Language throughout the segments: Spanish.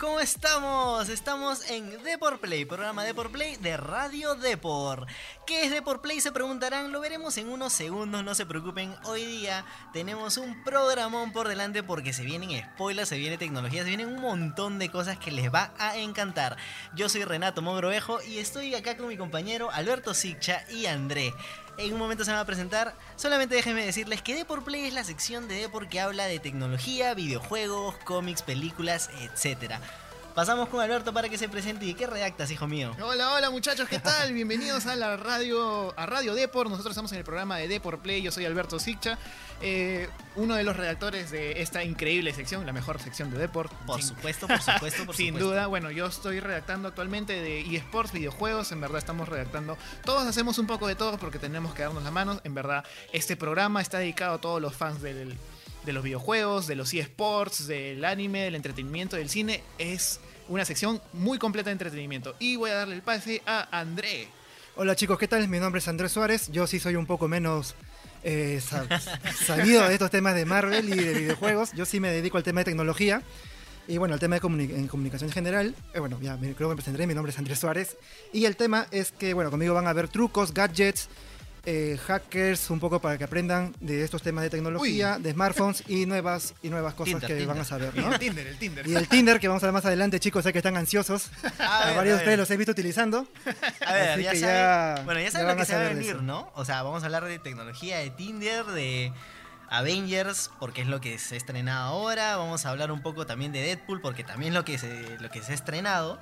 ¿cómo estamos? Estamos en Deport Play, programa Deport Play de Radio Deport. ¿Qué es Deport Play? Se preguntarán, lo veremos en unos segundos, no se preocupen. Hoy día tenemos un programón por delante porque se vienen spoilers, se viene tecnología, se vienen un montón de cosas que les va a encantar. Yo soy Renato Mogrovejo y estoy acá con mi compañero Alberto Siccha y André. En un momento se van a presentar. Solamente déjenme decirles que Deport Play es la sección de Deport que habla de tecnología, videojuegos, cómics, películas, etc. Pasamos con Alberto para que se presente y qué redactas, hijo mío. Hola, hola muchachos, ¿qué tal? Bienvenidos a la radio, a Radio Deport. Nosotros estamos en el programa de Deport Play. Yo soy Alberto Siccha, eh, uno de los redactores de esta increíble sección, la mejor sección de Deport. Por supuesto, por supuesto, por Sin supuesto. duda, bueno, yo estoy redactando actualmente de eSports, videojuegos, en verdad estamos redactando. Todos hacemos un poco de todo porque tenemos que darnos la mano. En verdad, este programa está dedicado a todos los fans del, de los videojuegos, de los eSports, del anime, del entretenimiento, del cine. Es una sección muy completa de entretenimiento. Y voy a darle el pase a André. Hola chicos, ¿qué tal? Mi nombre es Andrés Suárez. Yo sí soy un poco menos eh, sab- sabido de estos temas de Marvel y de videojuegos. Yo sí me dedico al tema de tecnología. Y bueno, al tema de comuni- en comunicación en general. Eh, bueno, ya creo que me presentaré. Mi nombre es Andrés Suárez. Y el tema es que, bueno, conmigo van a ver trucos, gadgets, eh, hackers, un poco para que aprendan de estos temas de tecnología, de smartphones y nuevas, y nuevas cosas Tinder, que Tinder. van a saber, Y ¿no? el Tinder, el Tinder. Y el Tinder, que vamos a ver más adelante, chicos, sé que están ansiosos. A A, ver, varios de ustedes los he visto utilizando. A ver, Así ya que saben, ya- bueno, ya saben lo que se va a venir. ¿no? O sea, vamos a hablar de tecnología de Tinder, de Avengers, porque es lo que se ha estrenado ahora. Vamos a hablar un poco también de Deadpool, porque también es lo que se, lo que se ha estrenado.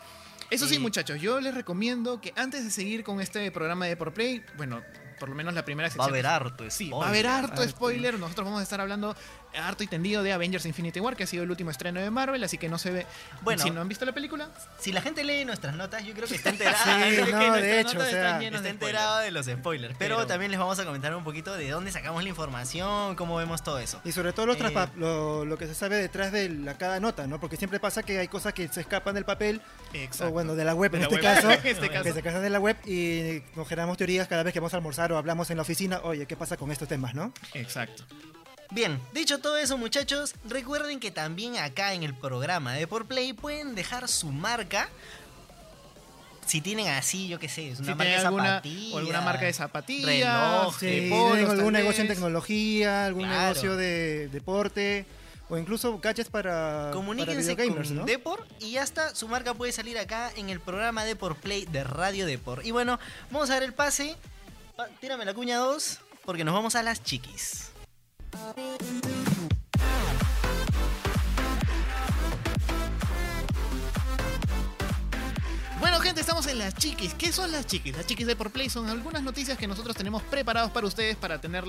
Eso sí, Eh, muchachos, yo les recomiendo que antes de seguir con este programa de Por Play, bueno, por lo menos la primera Va a sección. haber harto Sí, spoiler. va a haber harto harto. spoiler. Nosotros vamos a estar hablando harto y tendido de Avengers Infinity War, que ha sido el último estreno de Marvel, así que no se ve. Bueno. si no han visto la película, Si la gente lee nuestras notas, yo creo que está enterada. Sí, que no, de hecho, o sea, está enterado de los spoilers. Pero, Pero- también les vamos a comentar un poquito de dónde sacamos la información, cómo vemos todo eso. Y sobre todo los Eh, lo, lo que se sabe detrás de la, cada nota, ¿no? Porque siempre pasa que hay cosas que se escapan del papel, exacto. o bueno, de la web De en la este web, caso, en este que caso. se casan de la web y nos generamos teorías cada vez que vamos a almorzar o hablamos en la oficina, oye, ¿qué pasa con estos temas, no? Exacto. Bien, dicho todo eso muchachos, recuerden que también acá en el programa de Por Play pueden dejar su marca. Si tienen así, yo qué sé, es una Si marca de zapatillas. o alguna marca de zapatillas, reloj, de polos, algún negocio en tecnología, algún Claro. negocio de deporte, o incluso gadgets para, para Comuníquense videogamers, con ¿no? Depor y ya está, su marca puede salir acá en el programa Depor Play de Radio Depor. Y bueno, vamos a ver el pase. Pa- Tírame la cuña 2, porque nos vamos a las chiquis. Estamos en las chiquis. ¿Qué son las chiquis? Las chiquis de Por Play son algunas noticias que nosotros tenemos preparados para ustedes para tener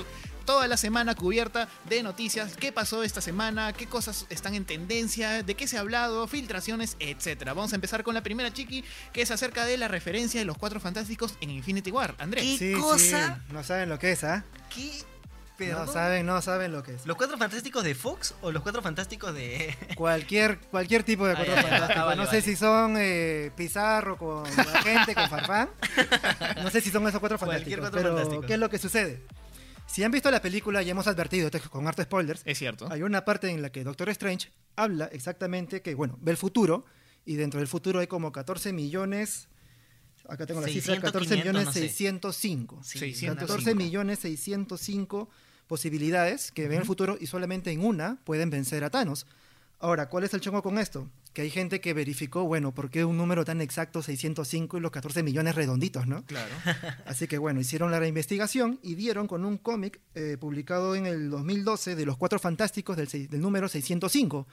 toda la semana cubierta de noticias. ¿Qué pasó esta semana? ¿Qué cosas están en tendencia? ¿De qué se ha hablado? Filtraciones, etcétera. Vamos a empezar con la primera chiqui, que es acerca de la referencia de los cuatro fantásticos en Infinity War. Andrés. ¿Qué Sí, cosa? sí, no saben lo que es, ¿ah? ¿Qué? No saben, no saben lo que es. ¿Los cuatro fantásticos de Fox o los cuatro fantásticos de.? Cualquier, cualquier tipo de Ah, cuatro fantásticos. ah, vale, no vale. sé si son eh, Pizarro con la gente, con Farfán. No sé si son esos cuatro Cualquier fantásticos. cuatro pero, fantásticos. ¿qué es lo que sucede? Si han visto la película, ya hemos advertido, con harto spoilers. Es cierto. Hay una parte en la que Doctor Strange habla exactamente que, bueno, ve el futuro y dentro del futuro hay como 14 millones. Acá tengo la 600, cifra: 14 500, millones no sé. 605. Sí, 600. 14 millones 605 posibilidades que ven el futuro y solamente en una pueden vencer a Thanos. Ahora, ¿cuál es el chongo con esto? Que hay gente que verificó, bueno, ¿por qué un número tan exacto, 605 y los 14 millones redonditos, no? Claro. Así que bueno, hicieron la reinvestigación y dieron con un cómic eh, publicado en el 2012 de los Cuatro Fantásticos del, del número 605.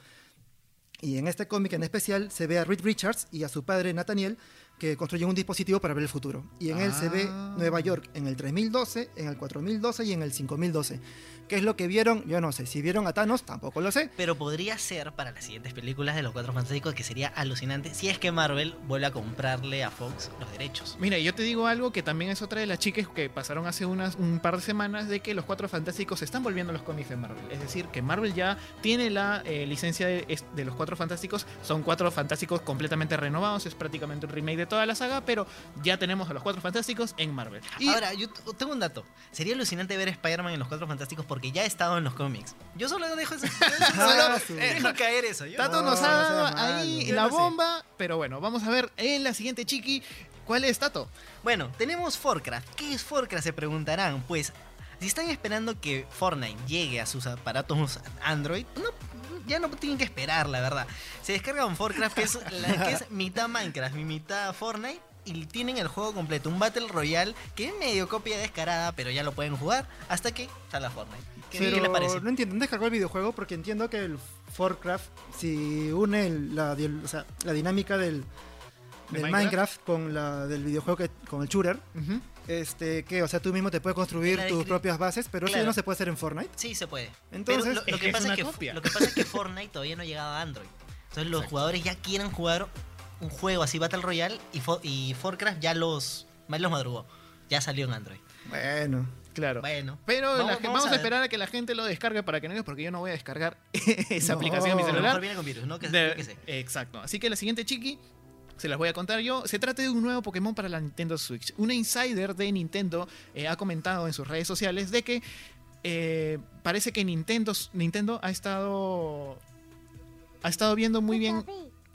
Y en este cómic en especial se ve a Reed Richards y a su padre Nathaniel que construyen un dispositivo para ver el futuro. Y en él se ve Ah. Nueva York en el 3012, en el 4012 y en el 5012. ¿Qué es lo que vieron? Yo no sé. Si vieron a Thanos, tampoco lo sé. Pero podría ser para las siguientes películas de los cuatro fantásticos que sería alucinante si es que Marvel vuelve a comprarle a Fox los derechos. Mira, yo te digo algo que también es otra de las chicas que pasaron hace unas, un par de semanas de que los Cuatro Fantásticos se están volviendo a los cómics de Marvel. Es decir, que Marvel ya tiene la eh, licencia de, de los Cuatro Fantásticos. Son Cuatro Fantásticos completamente renovados. Es prácticamente un remake de toda la saga, pero ya tenemos a los Cuatro Fantásticos en Marvel. Y Ahora, yo tengo un dato. Sería alucinante ver a Spider-Man en los Cuatro Fantásticos porque ya ha estado en los cómics. Yo solo dejo eso. Ah, solo su- dejo caer eso. Yo- Tato No, nos no ha dado malo. ahí Yo la no sé. bomba, pero bueno, vamos a ver en la siguiente chiqui. ¿Cuál es Tato? Bueno, tenemos Forcraft. ¿Qué es Forcraft? Se preguntarán. Pues, si están esperando que Fortnite llegue a sus aparatos Android, no, ya no tienen que esperar, la verdad. Se descargan Forcraft, que es, la- que es mitad Minecraft y mitad Fortnite. Y tienen el juego completo, un Battle Royale que es medio copia descarada, pero ya lo pueden jugar hasta que salga Fortnite. ¿Qué, qué Pero les parece? no entiendo, ¿han descargado el videojuego? Porque entiendo que el Forcraft, si une el- la, di- o sea, la dinámica del, ¿De del Minecraft? Minecraft? con la del videojuego que, con el shooter. Este, que, o sea, tú mismo te puedes construir tus propias bases, pero eso ya no se puede hacer en Fortnite. Sí, se puede. Entonces, Pero lo, que que es pasa es que, lo que pasa es que Fortnite todavía no ha llegado a Android. Entonces los Exacto. jugadores ya quieren jugar un juego así Battle Royale y, Fo- y Forcraft ya los, más los madrugó. Ya salió en Android. Bueno, Claro. Bueno. Pero Vamos- la gen- vamos vamos, a esperar a que la gente lo descargue para que no digas, porque yo no voy a descargar esa No. aplicación en mi A A lo celular. mejor viene con virus, ¿no? Que, De- qué sé. Exacto. Así que la siguiente chiqui se las voy a contar yo. Se trata de un nuevo Pokémon para la Nintendo Switch. Una insider de Nintendo eh, ha comentado en sus redes sociales de que eh, parece que Nintendo, Nintendo ha estado ha estado viendo muy bien.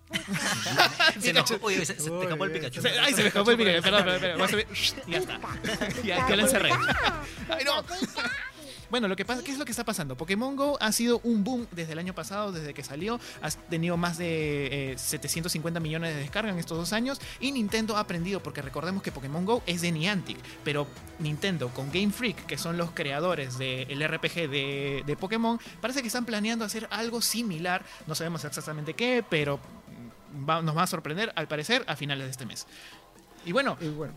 Se enojó- Uy, se, se te escapó el Pikachu. Se- ay, se me escapó el Pikachu. Perdón, perdón, perdón. Ya está. Ya, ya lo encerré. Ay, no. Bueno, lo que pasa, ¿qué es lo que está pasando? Pokémon Go ha sido un boom desde el año pasado, desde que salió. Ha tenido más de eh, 750 millones de descargas en estos dos años. Y Nintendo ha aprendido, porque recordemos que Pokémon Go es de Niantic. Pero Nintendo con Game Freak, que son los creadores del RPG de, de Pokémon, parece que están planeando hacer algo similar. No sabemos exactamente qué, pero va- nos va a sorprender, al parecer, a finales de este mes. Y bueno, y bueno.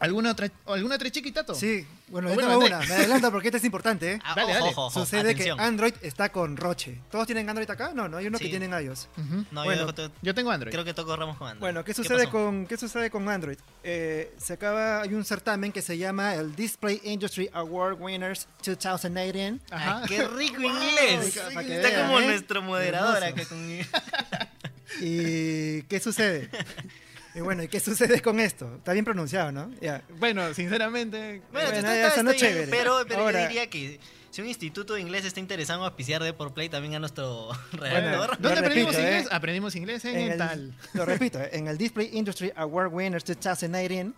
¿Alguna otra, ¿alguna otra chiquitato? Sí, bueno, yo bueno, tengo una. Me adelanto porque esta es importante, ¿eh? Ah, Dale, ojo, dale. ojo, ojo, Sucede atención. que Android está con Roche. ¿Todos tienen Android acá? No, no, hay uno Sí. que tienen iOS. Ujú. No, Bueno, yo to- Yo tengo Android. creo que toco Ramos con Android. Bueno, ¿qué sucede, con, ¿qué sucede con Android? Eh, se acaba, hay un certamen que se llama el Display Industry Award Winners 2018. Ajá. Ay, qué rico inglés. Para que Está vean, como ¿eh? nuestro moderador acá con... ¿Y qué sucede? y bueno, ¿y qué sucede con esto? Está bien pronunciado, ¿no? Ya. Bueno, sinceramente. Bueno, Bueno, está, está- está bien, chévere. pero, pero Ahora- yo diría que si un instituto de inglés está interesado en auspiciar de por play también a nuestro Bueno, redactor. ¿Dónde aprendimos repito, inglés? ¿eh? Aprendimos inglés en, En el tal. Lo repito, ¿eh? en el Display Industry Award Winners 2018.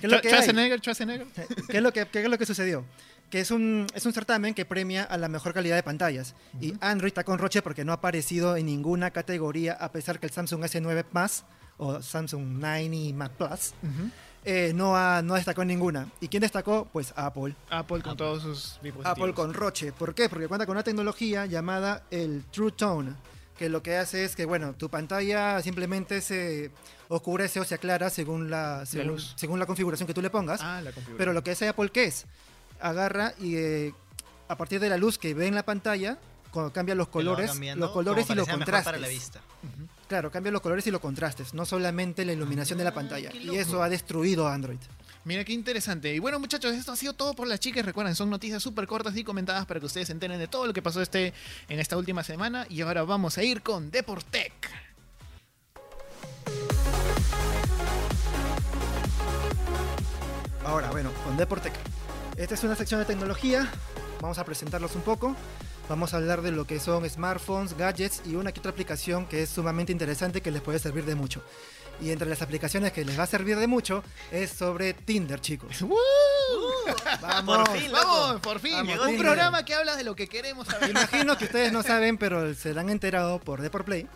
¿Qué es lo que hay? Schwarzenegger, Schwarzenegger. ¿Qué es lo que, qué es lo que sucedió? Que es un, es un certamen que premia a la mejor calidad de pantallas. Y Android está con Roche porque no ha aparecido en ninguna categoría, a pesar que el Samsung S9 Plus o Samsung 9 y Mac Plus eh, no, ha, no destacó en ninguna. ¿Y quién destacó? Pues Apple. Apple con todos sus dispositivos. Apple con Roche. ¿Por qué? Porque cuenta con una tecnología llamada el True Tone, que lo que hace es que, bueno, tu pantalla simplemente se oscurece o se aclara según la, según, luz. según la configuración que tú le pongas. Ah, la configuración. Pero lo que hace Apple, ¿qué es? Agarra y eh, a partir de la luz que ve en la pantalla, cuando cambia los colores, los colores y los mejor para la contrastes. vista. Claro, cambia los colores y los contrastes, no solamente la iluminación de la pantalla. Y eso ha destruido a Android. Mira qué interesante. Y bueno, muchachos, esto ha sido todo por las chicas. Recuerden, son noticias súper cortas y comentadas para que ustedes se enteren de todo lo que pasó este, en esta última semana. Y ahora vamos a ir con Deportec. Ahora, bueno, con Deportec. Esta es una sección de tecnología. Vamos a presentarlos un poco. Vamos a hablar de lo que son smartphones, gadgets y una que otra aplicación que es sumamente interesante que les puede servir de mucho. Y entre las aplicaciones que les va a servir de mucho es sobre Tinder, chicos. ¡Woo! Vamos. Por fin. Vamos, por fin. Vamos, Llegó un Tinder. programa que habla de lo que queremos saber. Imagino que ustedes no saben, pero se han enterado por Deport Play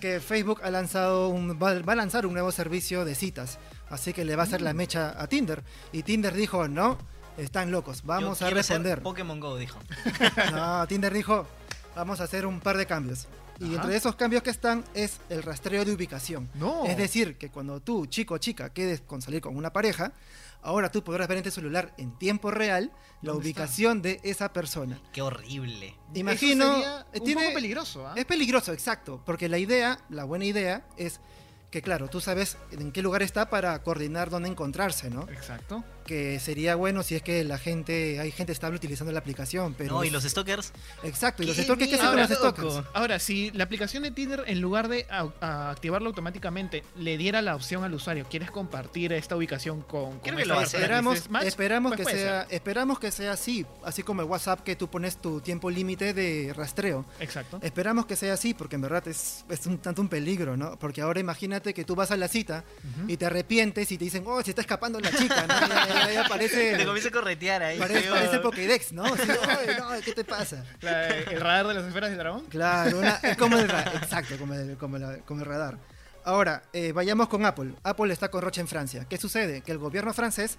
que Facebook ha lanzado un, va, va a lanzar un nuevo servicio de citas. Así que le va a hacer la mecha a Tinder. Y Tinder dijo, no, están locos, vamos Yo a ser responder. Pokémon Go, dijo. No, Tinder dijo, vamos a hacer un par de cambios. Y Ajá. entre esos cambios que están es el rastreo de ubicación. No. Es decir, que cuando tú, chico o chica, quedes con salir con una pareja, ahora tú podrás ver en tu celular en tiempo real la ¿Dónde ubicación de esa persona. Qué horrible. Imagino, Eso sería eh, un tiene- poco peligroso, ¿ah? Es peligroso, exacto, porque la idea, la buena idea es que claro, tú sabes en qué lugar está para coordinar dónde encontrarse, ¿no? Exacto. Que sería bueno si es que la gente, hay gente estable utilizando la aplicación, pero... No, y los stalkers. Exacto, y los ¡Qué stalkers, ¿qué con los loco! stalkers? Ahora, si la aplicación de Tinder, en lugar de a- a activarlo automáticamente, le diera la opción al usuario, ¿quieres compartir esta ubicación con, con Creo que esta lo Esperamos, match? esperamos, Pues que sea, esperamos que sea así, así como el WhatsApp que tú pones tu tiempo límite de rastreo. Exacto. Esperamos que sea así, porque en verdad es, es un tanto un peligro, ¿no? Porque ahora imagínate que tú vas a la cita y te arrepientes y te dicen, oh, se está escapando la chica, ¿no? Ya parece, Te comienza a corretear ahí. parece, parece Pokédex, ¿no? Así, "Ay, no, ¿qué te pasa? La- el radar de las esferas del dragón. Claro, una- es como el, ra- exacto, como el, como la- como el radar. Ahora, eh, vayamos con Apple. Apple está con Roche en Francia. ¿Qué sucede? Que el gobierno francés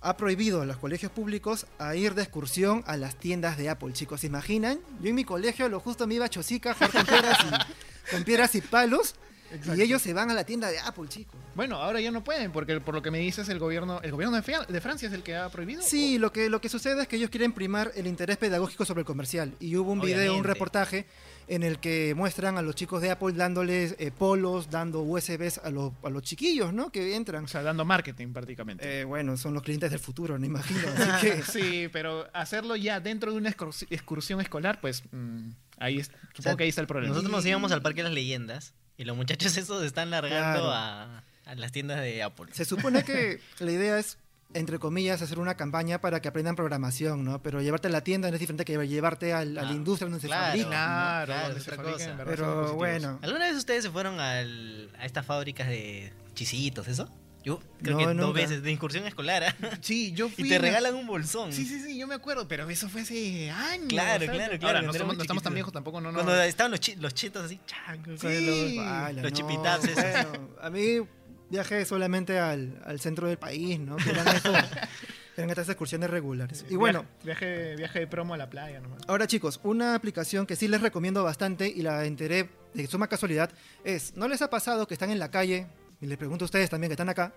ha prohibido a los colegios públicos a ir de excursión a las tiendas de Apple. Chicos, ¿se imaginan? Yo en mi colegio lo justo me iba a Chosica con piedras y, con piedras y palos. Exacto. Y ellos se van a la tienda de Apple, chicos. Bueno, ahora ya no pueden, porque por lo que me dices, el gobierno, el gobierno de, Francia es el que ha prohibido. Sí, lo que, lo que sucede es que ellos quieren primar el interés pedagógico sobre el comercial. Y hubo un video, un reportaje en el que muestran a los chicos de Apple dándoles eh, polos, dando USBs a, los- a los chiquillos, ¿no? Que entran. O sea, dando marketing prácticamente. Eh, bueno, son los clientes del futuro, no imagino. Así que, sí, pero hacerlo ya dentro de una excursi- excursión escolar, pues mm, ahí es, supongo O sea, que ahí está el problema. Nosotros nos íbamos al Parque de las Leyendas y los muchachos esos están largando Claro. a, a las tiendas de Apple. se supone que la idea es, entre comillas, hacer una campaña para que aprendan programación, ¿no? Pero llevarte a la tienda no es diferente que llevarte al- a la industria donde se fabrica. Claro, Claro, donde es se fabrican, cosa. en verdad, son Pero bueno, ¿Alguna vez ustedes se fueron al- a estas fábricas de chisitos, eso? Yo creo No, que dos nunca. veces de incursión escolar. ¿ah? Sí, yo fui. Y te una- regalan un bolsón. Sí, sí, sí, yo me acuerdo, pero eso fue hace años. Claro, ¿sabes? claro, claro, Ahora, cuando no, somos, no estamos tan viejos tampoco, no, no. Cuando estaban los, chi- los chitos así, chan, con Sí. los- Ala, los no, chipitazos bueno, a mí viajé solamente al, al centro del país, ¿no? Que eran, esos- eran estas excursiones regulares. Y bueno, Viaje, viaje de promo a la playa nomás. ahora chicos, una aplicación que sí les recomiendo bastante y la enteré de suma casualidad es, ¿no les ha pasado que están en la calle, y les pregunto a ustedes también que están acá,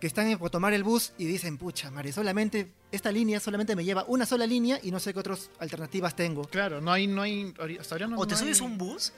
que están en- por tomar el bus y dicen, pucha, Mare, solamente esta línea solamente me lleva una sola línea y no sé qué otras alternativas tengo? Claro, no hay, no hay, hasta ahora no O te no subes hay- un bus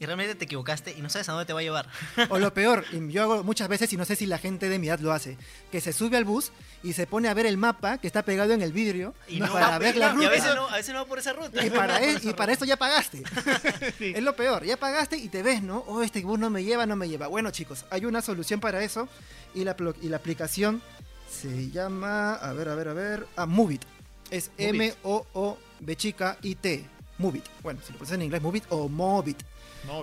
y realmente te equivocaste y no sabes a dónde te va a llevar. O lo peor, yo hago muchas veces y no sé si la gente de mi edad lo hace, que se sube al bus y se pone a ver el mapa que está pegado en el vidrio Y no para va- ver la y a veces ruta. no, a veces no va por esa ruta. Y para, e- y para eso ya pagaste. Sí. Es lo peor, ya pagaste y te ves, ¿no? Oh, este bus no me lleva, no me lleva. Bueno, chicos, hay una solución para eso y la, y la aplicación se llama, a ver, a ver, a ver, ah, Movit. Es. M-O-O-B chica I-T. Movit. Bueno, si lo pones en inglés, Movit o Movit.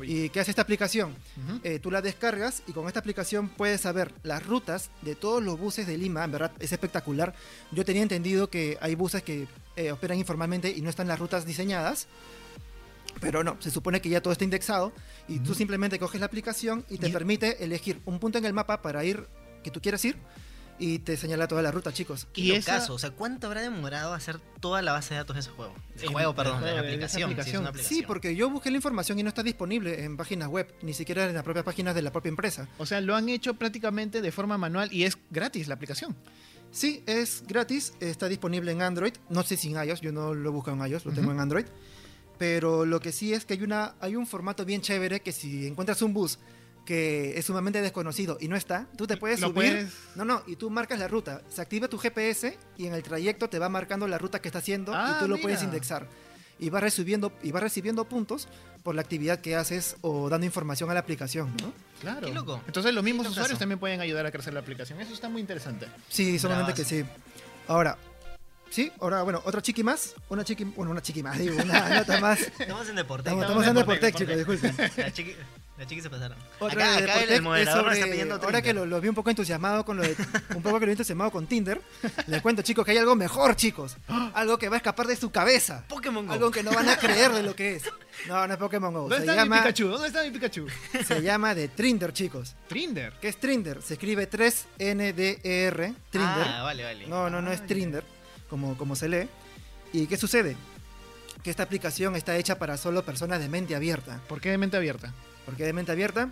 ¿Y qué hace esta aplicación? Eh, tú la descargas y con esta aplicación puedes saber las rutas de todos los buses de Lima. En verdad es espectacular. Yo tenía entendido que hay buses que eh, operan informalmente y no están las rutas diseñadas. Pero no, se supone que ya todo está indexado y tú simplemente coges la aplicación y te Y- permite elegir un punto en el mapa para ir que tú quieras ir y te señala toda la ruta, chicos. Qué Y esa- locazo. O sea, ¿cuánto habrá demorado hacer toda la base de datos de ese juego? De juego, perdón, de la aplicación. sí, es aplicación. Sí, aplicación. porque yo busqué la información y no está disponible en páginas web, ni siquiera en las propias páginas de la propia empresa. O sea, lo han hecho prácticamente de forma manual y es gratis la aplicación. Sí, es gratis, está disponible en Android. No sé si en iOS, yo no lo he buscado en iOS, lo tengo Ujú. en Android. Pero lo que sí es que hay, una, hay un formato bien chévere que si encuentras un bus que es sumamente desconocido y no está, tú te puedes Lo subir. puedes- No, no, y tú marcas la ruta. Se activa tu GPS y en el trayecto te va marcando la ruta que está haciendo Ah, y tú lo mira. puedes indexar. Y vas recibiendo, y vas recibiendo puntos por la actividad que haces o dando información a la aplicación, ¿no? Claro. Qué loco. Entonces los mismos usuarios también pueden ayudar a crecer la aplicación. Eso está muy interesante. Sí, solamente que sí. Ahora, sí, ahora, bueno, otra chiqui más. Una chiqui, bueno, una chiqui más, digo, una nota más. Estamos en deporte. Estamos, estamos en Deportec, chicos, disculpen. La chiqui, la chiqui se pasaron. Otra acá de acá el, moderador es nos está sobre- pidiendo Ahora que Twitter. lo, vi un poco entusiasmado con lo de. Un poco que lo vi entusiasmado con Tinder. Les cuento, chicos, que hay algo mejor, chicos. Algo que va a escapar de su cabeza. Pokémon Go. Algo que no van a creer de lo que es. No, no es Pokémon Go. ¿Dónde Se está llama, mi Pikachu? ¿Dónde está mi Pikachu? se llama de Trinder, chicos. Trinder. ¿Qué es Trinder? Se escribe 3NDR. Trinder. Ah, vale, vale. No, no, no Ah, es ya. Trinder, como, como se lee. ¿Y qué sucede? Que esta aplicación está hecha para solo personas de mente abierta. ¿Por qué de mente abierta? ¿Por qué de mente abierta?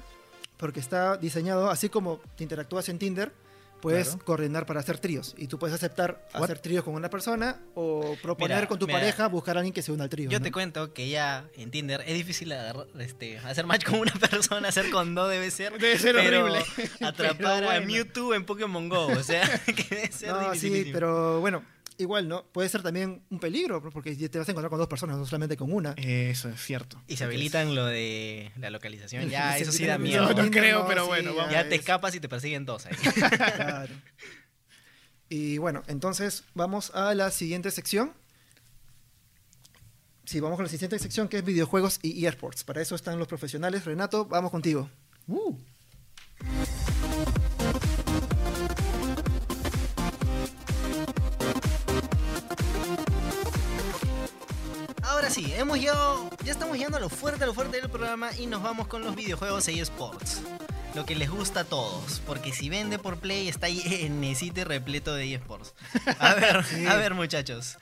Porque está diseñado, así como te interactúas en Tinder, puedes Claro. coordinar para hacer tríos. Y tú puedes aceptar What? hacer tríos con una persona o proponer Mira, con tu mira. pareja buscar a alguien que se una al trío. Yo ¿no? te cuento que ya en Tinder es difícil agarrar, este, hacer match con una persona, hacer con dos debe ser. Debe ser pero horrible. Atrapar Pero a bueno. Mewtwo en Pokémon Go, o sea, que debe ser No, sí, dificilísimo. pero bueno, igual, ¿no? Puede ser también un peligro, porque te vas a encontrar con dos personas, no solamente con una. Eso es cierto. Y se habilitan lo de la localización. Ya, eso sí da miedo. No, creo, pero bueno, ya vamos. Ya te es- escapas y te persiguen dos ahí. Claro. Y bueno, entonces vamos a la siguiente sección. Sí, vamos con la siguiente sección que es videojuegos y eSports. Para eso están los profesionales. Renato, vamos contigo. Uh, sí, hemos llegado, ya estamos llegando a lo fuerte, a lo fuerte del programa y nos vamos con los videojuegos y eSports. Lo que les gusta a todos, porque si vende por Play está llenecito y repleto de eSports. A ver, Sí. a ver muchachos.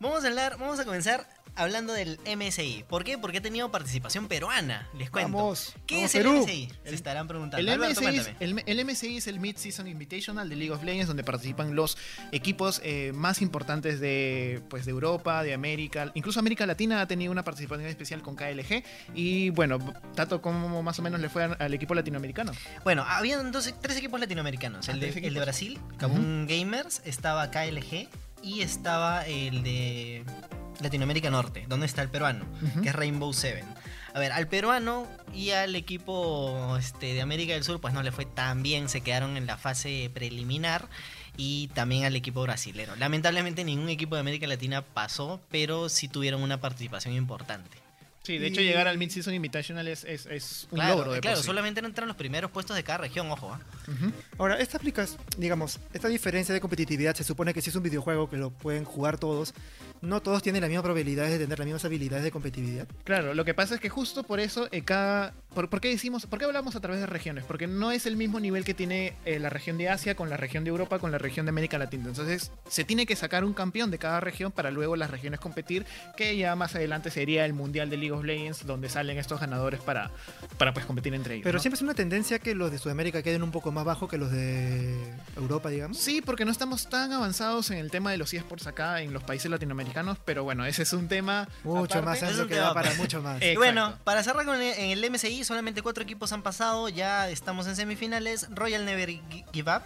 Vamos a hablar, vamos a comenzar hablando del MSI. ¿Por qué? Porque ha tenido participación peruana, les cuento. Vamos, ¿Qué vamos, es el. MSI? Se estarán preguntando. el, Alberto, MSI es, el, el MSI es el Mid-Season Invitational de League of Legends, donde participan los equipos eh, más importantes de, pues, de Europa, de América. Incluso América Latina ha tenido una participación especial con KLG. Y bueno, Tato, ¿cómo más o menos le fue al, equipo latinoamericano? Bueno, había entonces tres equipos latinoamericanos. Ah, El de, el. Brasil, Kabum Gamers, estaba KLG y estaba el de Latinoamérica Norte, donde está el peruano, que es Rainbow Seven. A ver, al peruano y al equipo este, de América del Sur, pues no le fue tan bien, se quedaron en la fase preliminar. Y también al equipo brasilero. Lamentablemente ningún equipo de América Latina pasó, pero sí tuvieron una participación importante. Sí, de hecho, llegar al Mid-Season Invitational es, es, es un Claro, logro. De claro solamente entran los primeros puestos de cada región, ojo. Ujú. Ahora, esta aplicas, digamos, esta diferencia de competitividad se supone que si es un videojuego que lo pueden jugar todos, no todos tienen la misma probabilidad de tener las mismas habilidades de competitividad. Claro, lo que pasa es que justo por eso eh, cada... Por, por qué decimos, ¿Por qué hablamos a través de regiones? Porque no es el mismo nivel que tiene eh, la región de Asia con la región de Europa con la región de América Latina. Entonces se tiene que sacar un campeón de cada región para luego las regiones competir, que ya más adelante sería el Mundial de League of Legends, donde salen estos ganadores para, para pues competir entre ellos. Pero ¿no? siempre es una tendencia que los de Sudamérica queden un poco más bajo que los de Europa, digamos. Sí, porque no estamos tan avanzados en el tema de los eSports acá en los países latinoamericanos, pero bueno, ese es un tema Mucho aparte. más es amplio un que da para mucho más. Y bueno, para cerrar con el, en el MSI, solamente cuatro equipos han pasado. Ya estamos en semifinales. Royal Never Gi- Give Up,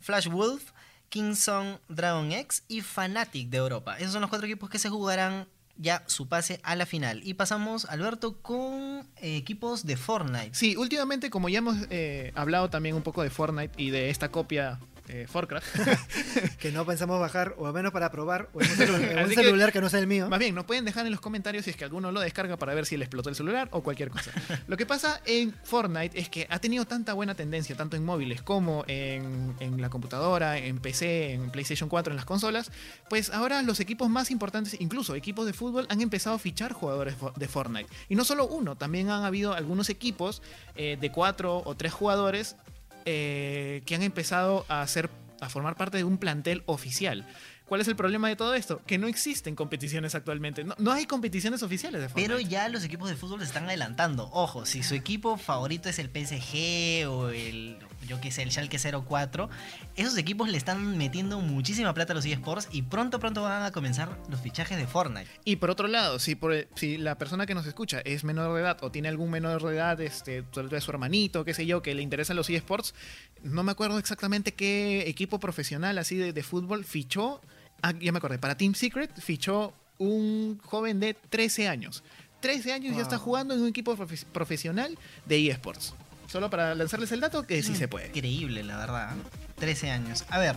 Flash Wolf, Kingston Dragon X y Fnatic de Europa. Esos son los cuatro equipos que se jugarán ya su pase a la final. Y pasamos, Alberto, con eh, equipos de Fortnite. Sí, últimamente, como ya hemos eh, hablado también un poco de Fortnite y de esta copia eh, Forcraft, Que no pensamos bajar, o al menos para probar, o en un, celu- en un Así que- celular que no sea el mío. más bien, nos pueden dejar en los comentarios si es que alguno lo descarga para ver si le explotó el celular o cualquier cosa. Lo que pasa en Fortnite es que ha tenido tanta buena tendencia, tanto en móviles como en, en la computadora, en PC, en PlayStation 4, en las consolas, pues ahora los equipos más importantes, incluso equipos de fútbol, han empezado a fichar jugadores de Fortnite. Y no solo uno, también han habido algunos equipos eh, de cuatro o tres jugadores eh, que han empezado a hacer a formar parte de un plantel oficial. ¿Cuál es el problema de todo esto? Que no existen competiciones actualmente. No, no hay competiciones oficiales de Fortnite. Pero ya los equipos de fútbol se están adelantando. Ojo, si su equipo favorito es el PSG o el, yo qué sé, el Schalke 04, esos equipos le están metiendo muchísima plata a los eSports y pronto, pronto van a comenzar los fichajes de Fortnite. Y por otro lado, si, por, si la persona que nos escucha es menor de edad o tiene algún menor de edad, este, de su hermanito, qué sé yo, que le interesan los eSports, no me acuerdo exactamente qué equipo profesional así de, de fútbol fichó. Ah, ya me acordé, para Team Secret fichó un joven de 13 años. 13 años ya está Wow. jugando en un equipo profe- profesional de eSports. Solo para lanzarles el dato que sí se puede. Increíble, la verdad. 13 años. A ver,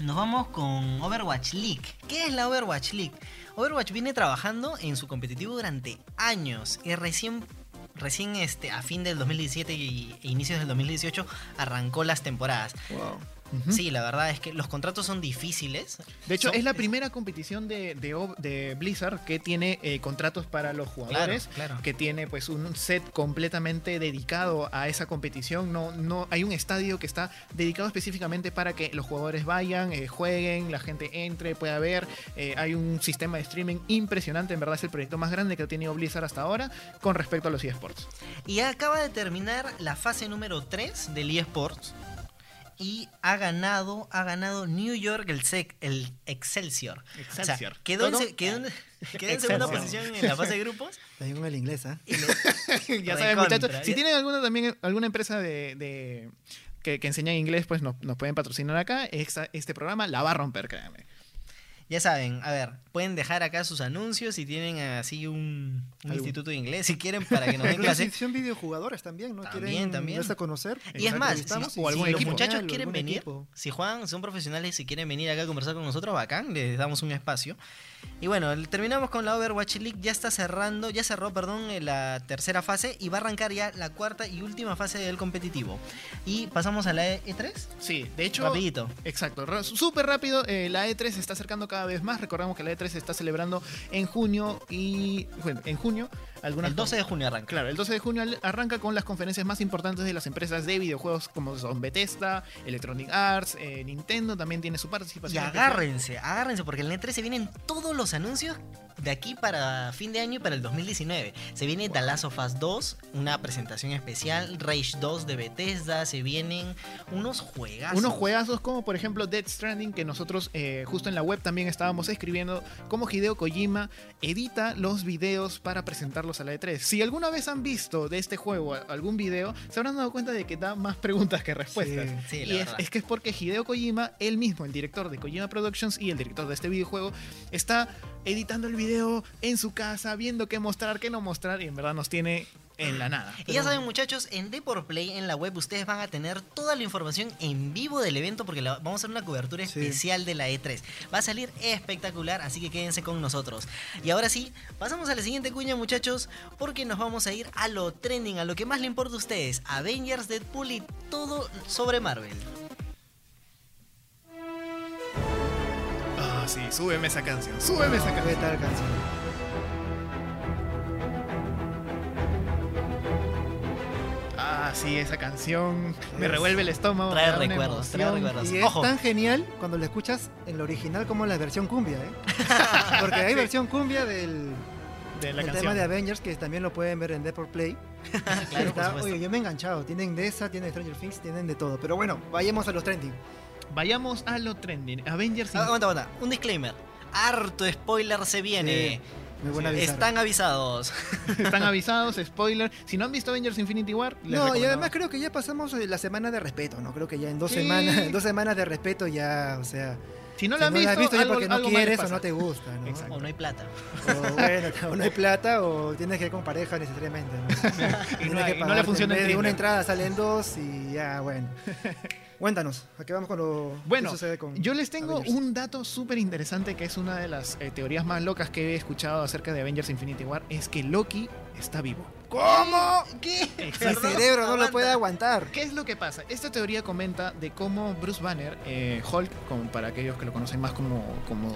nos vamos con Overwatch League. ¿Qué es la Overwatch League? Overwatch viene trabajando en su competitivo durante años y recién recién este a fin del 2017 y e inicios del 2018 arrancó las temporadas. Wow. Sí, la verdad es que los contratos son difíciles. De hecho, Son- es la primera competición de, de, O- de Blizzard que tiene eh, contratos para los jugadores. Claro, claro. Que tiene pues un set completamente dedicado a esa competición. No, no, hay un estadio que está dedicado específicamente para que los jugadores vayan, eh, jueguen, la gente entre, pueda ver. Eh, hay un sistema de streaming impresionante. En verdad es el proyecto más grande que ha tenido Blizzard hasta ahora con respecto a los eSports. Y acaba de terminar la fase número 3 del eSports. Y ha ganado, ha ganado New York el, sec- el Excelsior. Excelsior. O sea, quedó, en, quedó en- quedó en segunda posición en la fase de grupos. También con el inglés, ¿ah? ya saben, muchachos. Si tienen alguna también alguna empresa de, de- que, que enseña inglés, pues nos, nos pueden patrocinar acá. Esta- este programa la va a romper, créanme. Ya saben, a ver, pueden dejar acá sus anuncios si tienen así un, instituto de inglés, si quieren, para que nos den clase. son videojugadores también, ¿no? También, Quieren también. darse a conocer. Y es más, si, los muchachos quieren venir, equipo. si Juan son profesionales y quieren venir acá a conversar con nosotros, bacán, les damos un espacio. Y bueno, terminamos con la Overwatch League, ya está cerrando, ya cerró, perdón, eh, la tercera fase y va a arrancar ya la cuarta y última fase del competitivo. Y pasamos a la E- E3, Sí, de hecho. rapidito. Exacto, súper rápido. eh, la E3 se está acercando cada vez más. Recordamos que la E3 se está celebrando en junio y. Bueno, en junio. Algunas El 12 de junio arranca. Claro, el 12 de junio arranca con las conferencias más importantes de las empresas de videojuegos como son Bethesda, Electronic Arts, eh, Nintendo también tiene su Y participación. especial. agárrense, agárrense, porque en el E3 se vienen todos los anuncios de aquí para fin de año y para el 2019. Se viene The Last of Us 2, una presentación especial, Rage 2 de Bethesda, se vienen unos juegazos. Unos juegazos como por ejemplo Dead Stranding que nosotros eh, justo en la web también estábamos escribiendo cómo Hideo Kojima edita los videos para presentarlos a la E3. Si alguna vez han visto de este juego algún video, se habrán dado cuenta de que da más preguntas que respuestas. Sí, y es, es que es porque Hideo Kojima, él mismo, el director de Kojima Productions y el director de este videojuego, está editando el video en su casa, viendo qué mostrar, qué no mostrar y en verdad nos tiene en la nada. Y ya saben muchachos, en Play en la web ustedes van a tener toda la información en vivo del evento porque la- vamos a hacer una cobertura Sí. especial de la E3. Va a salir espectacular, así que quédense con nosotros. Y ahora sí, pasamos a la siguiente cuña muchachos porque nos vamos a ir a lo trending, a lo que más le importa a ustedes, Avengers, Deadpool y todo sobre Marvel. Ah, sí, súbeme esa canción, súbeme esa ¿Qué canción. tal canción? Ah, sí, esa canción me Es- revuelve el estómago. Trae recuerdos, trae recuerdos. Y es Ojo. tan genial cuando lo escuchas en la original como en la versión cumbia, ¿eh? Porque hay versión cumbia del, De la canción. tema de Avengers que también lo pueden ver en Deport Play. claro, Está- oye, yo me he enganchado. Tienen de esa, tienen Stranger Things, tienen de todo. Pero bueno, vayamos a los trending. Vayamos a lo trending. Avengers Ah, aguanta, aguanta. Un disclaimer. Harto spoiler se viene. Buena Sí. Están avisados. están avisados, spoiler. Si no han visto Avengers Infinity War, les No, y además creo que ya pasamos eh, la semana de respeto, ¿no? Creo que ya en dos Sí. semanas, en dos semanas de respeto ya, o sea, si no si la han visto, has visto ya algo, porque no quieres o no te gusta, ¿no? Exacto. O no hay plata. O bueno, o no hay plata o tienes que ir con pareja necesariamente, ¿no? Y no, que y no le funciona en una entrada salen dos y ya, bueno. Cuéntanos, ¿a qué vamos con lo Bueno, qué sucede con Yo les tengo Avengers? un dato súper interesante que es una de las eh, teorías más locas que he escuchado acerca de Avengers Infinity War. Es que Loki está vivo. ¿Cómo? ¿Qué? Mi Perdón, cerebro no lo puede aguantar. ¿Qué es lo que pasa? Esta teoría comenta de cómo Bruce Banner, eh, Hulk, como para aquellos que lo conocen más como, como,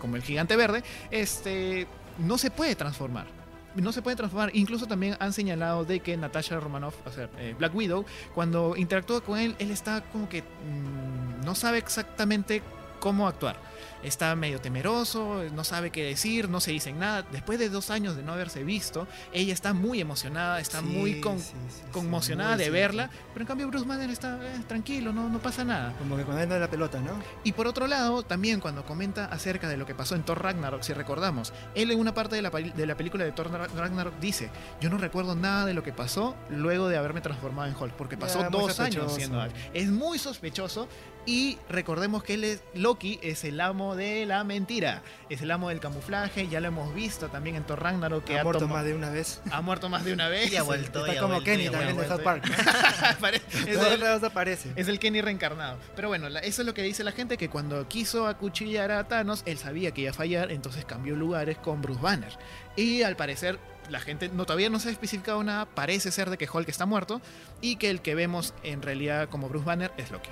como el gigante verde, este, no se puede transformar. No se puede transformar. Incluso también han señalado de que Natasha Romanoff, o sea, eh, Black Widow, cuando interactúa con él, él está como que mm, no sabe exactamente cómo actuar. Está medio temeroso, no sabe qué decir, no se dice nada. Después de dos años de no haberse visto, ella está muy emocionada, está Sí, muy con, sí, sí, conmocionada muy de verla, pero en cambio Bruce Banner está eh, tranquilo, no, no pasa nada. Como que con él no la pelota, ¿no? Y por otro lado, también cuando comenta acerca de lo que pasó en Thor Ragnarok, si recordamos, él en una parte de la, de la película de Thor Ra- Ragnarok dice, yo no recuerdo nada de lo que pasó luego de haberme transformado en Hulk, porque pasó Ya, dos años siendo Hulk. Es muy sospechoso y recordemos que él es, Loki es el amo de la mentira, es el amo del camuflaje, ya lo hemos visto también en Thor Ragnarok, que ha ha, muerto más de una vez. ha muerto más de una vez. Y ha vuelto. Está y como vuelto, Kenny también de. South Park. Es el- aparece. es el Kenny reencarnado. Pero bueno, la- eso es lo que dice la gente, que cuando quiso acuchillar a Thanos, él sabía que iba a fallar, entonces cambió lugares con Bruce Banner. Y al parecer, la gente no, todavía no se ha especificado nada, parece ser de que Hulk está muerto y que el que vemos en realidad como Bruce Banner es Loki.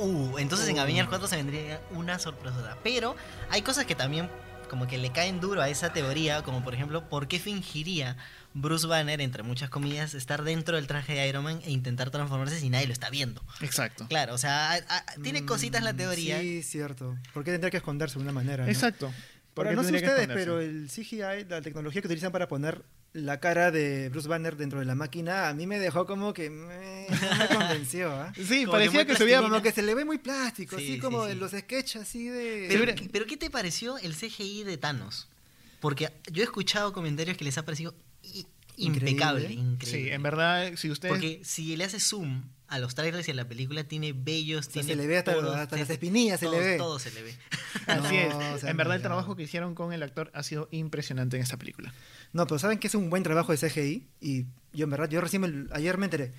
Uh, entonces en Uh. Avengers 4 se vendría una sorpresa. Pero hay cosas que también como que le caen duro a esa teoría, como por ejemplo, ¿por qué fingiría Bruce Banner, entre muchas comillas, estar dentro del traje de Iron Man e intentar transformarse si nadie lo está viendo? Exacto. Claro, o sea, a- a- tiene cositas la Mm, teoría. Sí, cierto. ¿Por qué tendría que esconderse de una manera? ¿no? Exacto. Ahora, Porque no sé ustedes, pero el CGI, la tecnología que utilizan para poner la cara de Bruce Banner dentro de la máquina a mí me dejó como que me, convenció, ¿ah? Sí, Como parecía que que, se veía Como que se le ve muy plástico, Sí, así sí, como sí. en los sketches así de... Pero, hubiera- ¿pero qué te pareció el CGI de Thanos? Porque yo he escuchado comentarios que les ha parecido Increíble. impecable, increíble. Sí, en verdad, si ustedes... Porque si le haces zoom a los trailers y a la película, tiene bellos, O sea, tiene se le ve hasta- poros, hasta las espinillas se le todo- ve. Todo se le ve. Así No, es. o sea, en verdad, el trabajo que hicieron con el actor ha sido impresionante en esta película. No, pero saben que es un buen trabajo de CGI y yo en verdad, yo recién me- ayer me enteré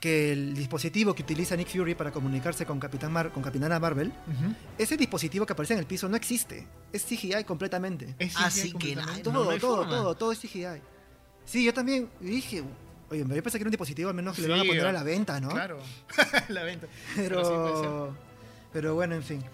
que el dispositivo que utiliza Nick Fury para comunicarse con, Capitán Mar- con Capitana Marvel, ese dispositivo que aparece en el piso no existe, es CGI completamente. Es Ah, CGI sí que no, todo, no todo, todo, todo es CGI. Sí, yo también dije, oye, yo pensé que era un dispositivo al menos que le van a Sí, poner a la venta, ¿no? Claro, la venta. Pero, sí puede ser. pero bueno, en fin.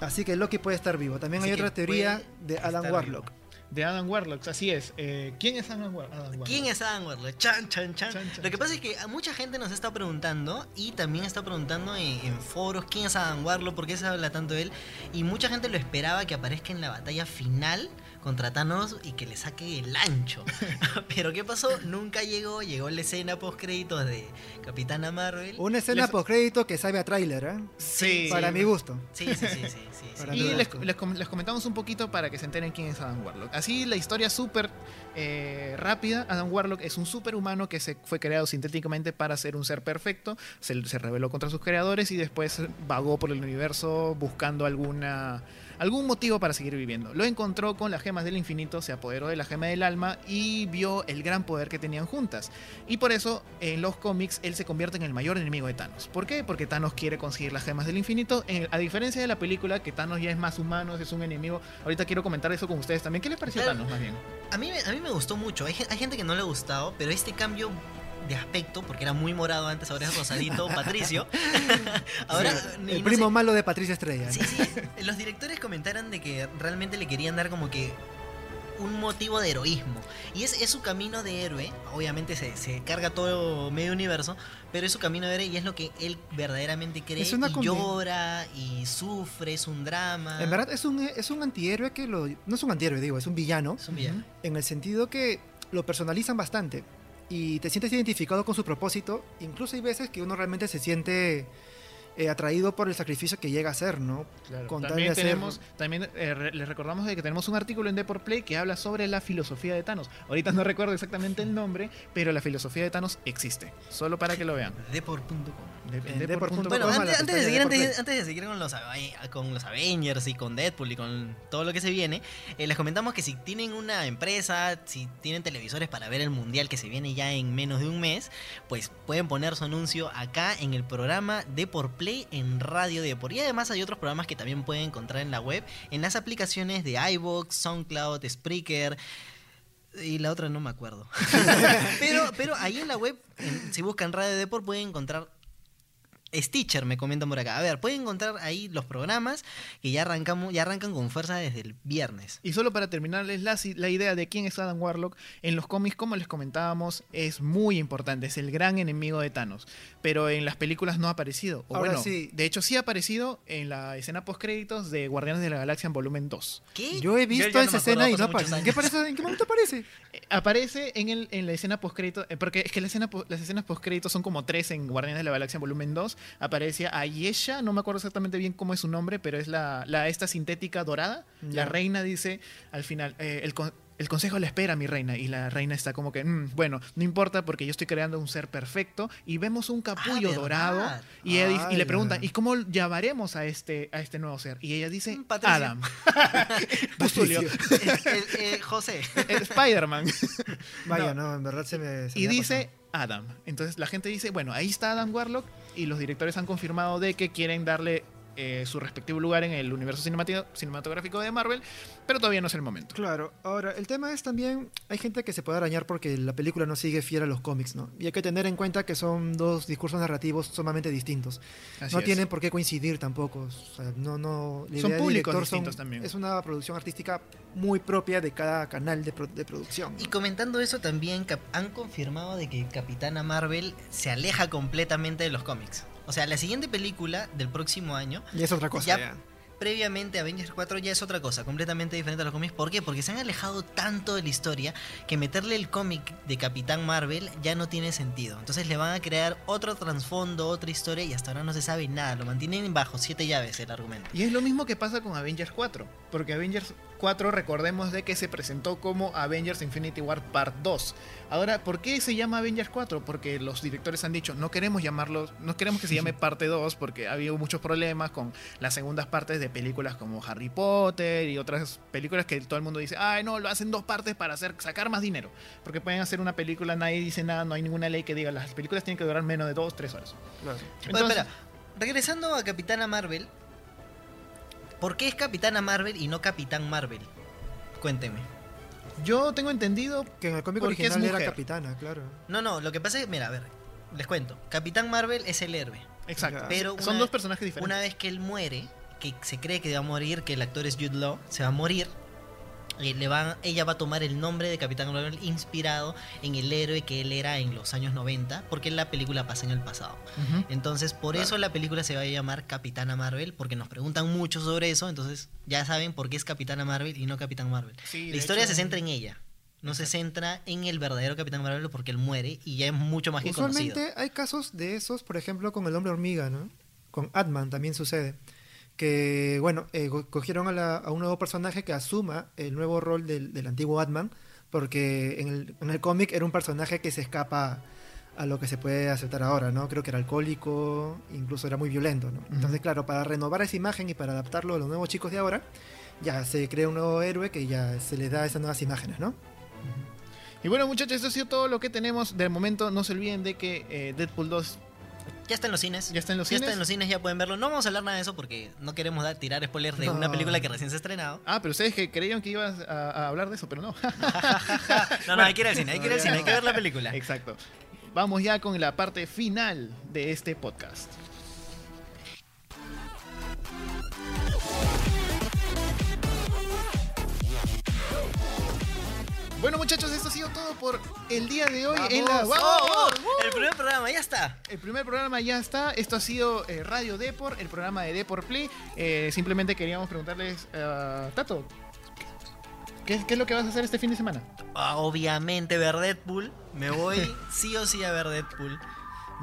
Así que Loki puede estar vivo. También Así hay otra teoría de estar Warlock. vivo. De Adam Warlock, así es. Eh, ¿Quién es Adam, War- Adam Warlock? ¿Quién es Adam Warlock? Chan, chan, chan. Chan, chan, Lo que chan. pasa es que a mucha gente nos está preguntando y también está preguntando en, en foros quién es Adam Warlock, por qué se habla tanto de él. Y mucha gente lo esperaba que aparezca en la batalla final contra Thanos y que le saque el ancho. Pero ¿qué pasó? Nunca llegó, llegó la escena post créditos de Capitana Marvel. Una escena Les- post crédito que sabe a tráiler, ¿eh? Sí. Para mi gusto. Sí, sí, sí, sí, sí, sí. Para Y les, les com- les comentamos un poquito para que se enteren quién es Adam Warlock. Así la historia súper eh, rápida. Adam Warlock es un superhumano que se fue creado sintéticamente para ser un ser perfecto. Se, se rebeló contra sus creadores y después vagó por el universo buscando alguna algún motivo para seguir viviendo. Lo encontró con las gemas del infinito, se apoderó de la gema del alma y vio el gran poder que tenían juntas. Y por eso en los cómics él se convierte en el mayor enemigo de Thanos. ¿Por qué? Porque Thanos quiere conseguir las gemas del infinito. A diferencia de la película, que Thanos ya es más humano, es un enemigo. Ahorita quiero comentar eso con ustedes también. ¿Qué les pareció Claro. Thanos más bien? A mí, me- a mí me gustó mucho. Hay, hay gente que no le ha gustado, pero este cambio de aspecto, porque era muy morado antes, ahora es rosadito, Patricio. ahora, y El no primo sé- malo de Patricia Estrella. Sí, sí. Los directores comentaron de que realmente le querían dar como que un motivo de heroísmo. Y es, es su camino de héroe. Obviamente se, se carga todo medio universo, pero es su camino de héroe y es lo que él verdaderamente cree. Es una y llora y sufre, es un drama. En verdad es un, es un antihéroe que lo... No es un antihéroe, digo, es un villano. Es un villano. En el sentido que lo personalizan bastante. Y te sientes identificado con su propósito. Incluso hay veces que uno realmente se siente eh, atraído por el sacrificio que llega a hacer, ¿no? Con de También hacer- tenemos, también eh, les recordamos de que tenemos un artículo en Deport Play que habla sobre la filosofía de Thanos. Ahorita no recuerdo exactamente el nombre, pero la filosofía de Thanos existe. Solo para que lo vean. De- Deport.com. Deport.com. Bueno, antes, de seguir, de antes, de seguir con los, Ave- con los Avengers y con Deadpool y con todo lo que se viene, eh, les comentamos que si tienen una empresa, si tienen televisores para ver el mundial que se viene ya en menos de un mes, pues pueden poner su anuncio acá en el programa Deport Play en Radio Deport. Y además hay otros programas que también pueden encontrar en la web, en las aplicaciones de iVoox, SoundCloud, Spreaker. Y la otra no me acuerdo. pero, pero ahí en la web, si buscan Radio Deport, pueden encontrar Stitcher, me comentan por acá. A ver, pueden encontrar ahí los programas que ya arrancamos, ya arrancan con fuerza desde el viernes. Y solo para terminarles la, la idea de quién es Adam Warlock, en los cómics, como les comentábamos, es muy importante, es el gran enemigo de Thanos. Pero en las películas no ha aparecido. O Ahora bueno, sí. de hecho sí ha aparecido en la escena post créditos de Guardianes de la Galaxia en volumen 2. ¿Qué? Yo he visto no esa escena y no aparece. ¿En qué, años. aparece? ¿En qué momento aparece? Eh, Aparece en, el, en la escena post créditos, porque es que la escena, po- las escenas post créditos son como tres en Guardianes de la Galaxia en volumen 2. Aparece Ayesha, no me acuerdo exactamente bien cómo es su nombre, pero es la, la esta sintética dorada. La reina dice al final, eh, el, el consejo la espera, mi reina. Y la reina está como que, "Mm, bueno, no importa porque yo estoy creando un ser perfecto. Y vemos un capullo Ah, dorado. Y, ella dice- y le preguntan, ¿y cómo llamaremos a este, a este nuevo ser? Y ella dice, Mm, Patricio. Adam. Patricio. Eh, eh, José. Spider-Man. Vaya, no, en verdad se me. se y me dice Adam. Entonces la gente dice, bueno, ahí está Adam Warlock y los directores han confirmado de que quieren darle eh, su respectivo lugar en el universo cinematográfico de Marvel, pero todavía no es el momento. Claro, ahora el tema es también, hay gente que se puede arañar porque la película no sigue fiel a los cómics, ¿no? Y hay que tener en cuenta que son dos discursos narrativos sumamente distintos. Así no es. tienen por qué coincidir tampoco. O sea, no, no, la Son idea públicos director distintos también. Es una producción artística muy propia de cada canal de, pro- de producción. ¿no? Y comentando eso también han confirmado de que Capitana Marvel se aleja completamente de los cómics. O sea, la siguiente película del próximo año Y es otra cosa. Ya- ya. previamente Avengers 4 ya es otra cosa, completamente diferente a los cómics. ¿Por qué? Porque se han alejado tanto de la historia que meterle el cómic de Capitán Marvel ya no tiene sentido. Entonces le van a crear otro trasfondo, otra historia y hasta ahora no se sabe nada. Lo mantienen bajo siete llaves el argumento. Y es lo mismo que pasa con Avengers 4, porque Avengers 4 recordemos de que se presentó como Avengers Infinity War Part 2. Ahora, ¿por qué se llama Avengers 4? Porque los directores han dicho, no queremos llamarlo, no queremos que se llame parte 2 porque ha habido muchos problemas con las segundas partes de películas como Harry Potter y otras películas que todo el mundo dice, ay no, lo hacen dos partes para hacer, sacar más dinero. Porque pueden hacer una película, nadie dice nada, no hay ninguna ley que diga, las películas tienen que durar menos de 2, 3 horas. Entonces- espera, regresando a Capitana Marvel, ¿por qué es Capitana Marvel y no Capitán Marvel? Cuénteme. Yo tengo entendido Que en el cómic Porque original era capitana, claro. No, no, lo que pasa es, mira, a ver, les cuento. Capitán Marvel es el héroe. Exacto. Pero Son una- dos personajes diferentes. Una vez que él muere, que se cree que va a morir, que el actor es Jude Law, se va a morir. Eh, le van, ella va a tomar el nombre de Capitán Marvel inspirado en el héroe que él era en los años 90, porque la película pasa en el pasado. Entonces, por eso la película se va a llamar Capitana Marvel, porque nos preguntan mucho sobre eso, entonces ya saben por qué es Capitana Marvel y no Capitán Marvel. Sí, la historia hecho- se centra en ella, no se centra en el verdadero Capitán Marvel porque él muere y ya es mucho más que conocido. Hay casos de esos, por ejemplo, con el hombre hormiga, ¿no? Con Atman también sucede. Que, bueno, eh, co- cogieron a, la- a un nuevo personaje que asuma el nuevo rol del, del antiguo Atman, porque en el, en el cómic era un personaje que se escapa a lo que se puede aceptar ahora, ¿no? Creo que era alcohólico, incluso era muy violento, ¿no? Entonces, claro, para renovar esa imagen y para adaptarlo a los nuevos chicos de ahora, ya se crea un nuevo héroe que ya se le da esas nuevas imágenes, ¿no? Y bueno, muchachos, eso ha sido todo lo que tenemos del momento. No se olviden de que eh, Deadpool 2 Ya está en los cines. ya está en los Ya cines. está en los cines, ya pueden verlo. No vamos a hablar nada de eso porque no queremos dar, tirar spoilers de una película que recién se ha estrenado. Ah, pero ustedes que creían que ibas a, a hablar de eso, pero no. no, no, hay que ir al cine, hay que ir al cine, hay que ver la película. Exacto. Vamos ya con la parte final de este podcast. Bueno muchachos, esto ha sido todo por el día de hoy. en la... ¡Vamos! ¡Vamos! El primer programa, ya está. El primer programa ya está. Esto ha sido eh, Radio Depor, el programa de Depor Play. Eh, simplemente queríamos preguntarles, a Tato, ¿qué, qué es lo que vas a hacer este fin de semana? Ah, Obviamente ver Deadpool. Me voy sí o sí a ver Deadpool.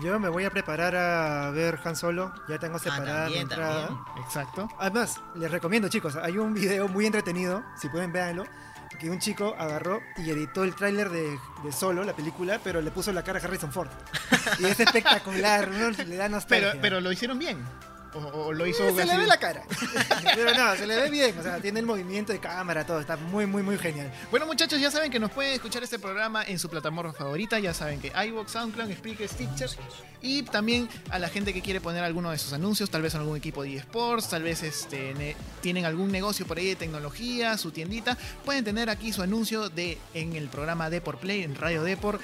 Yo me voy a preparar a ver Han Solo, ya tengo separada mi también, entrada. también. Exacto. Además, les recomiendo, chicos, hay un video muy entretenido, si pueden véanlo, que un chico agarró y editó el tráiler de, de Solo, la película, pero le puso la cara a Harrison Ford. Y es espectacular, uno le da nostalgia. Pero, pero lo hicieron bien. O, o lo hizo Eh, se así? le ve la cara. Pero no, se le ve bien, o sea, tiene el movimiento de cámara, todo, está muy, muy, muy genial. Bueno muchachos, ya saben que nos pueden escuchar este programa en su plataforma favorita. Ya saben que iVoox, SoundCloud, Spreaker, Stitcher. Y también a la gente que quiere poner alguno de sus anuncios, tal vez en algún equipo de eSports, tal vez este, ne- tienen algún negocio por ahí de tecnología, su tiendita, pueden tener aquí su anuncio de en el programa Depor Play, en Radio Depor.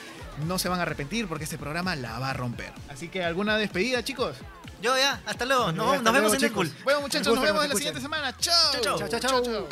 No se van a arrepentir porque este programa la va a romper. Así que alguna despedida, chicos. Yo ya, hasta luego. Nos vemos luego, en. Deadpool. Bueno muchachos, nos vemos en la siguiente semana. Chao. Chau, chau. Chao, chao, chao.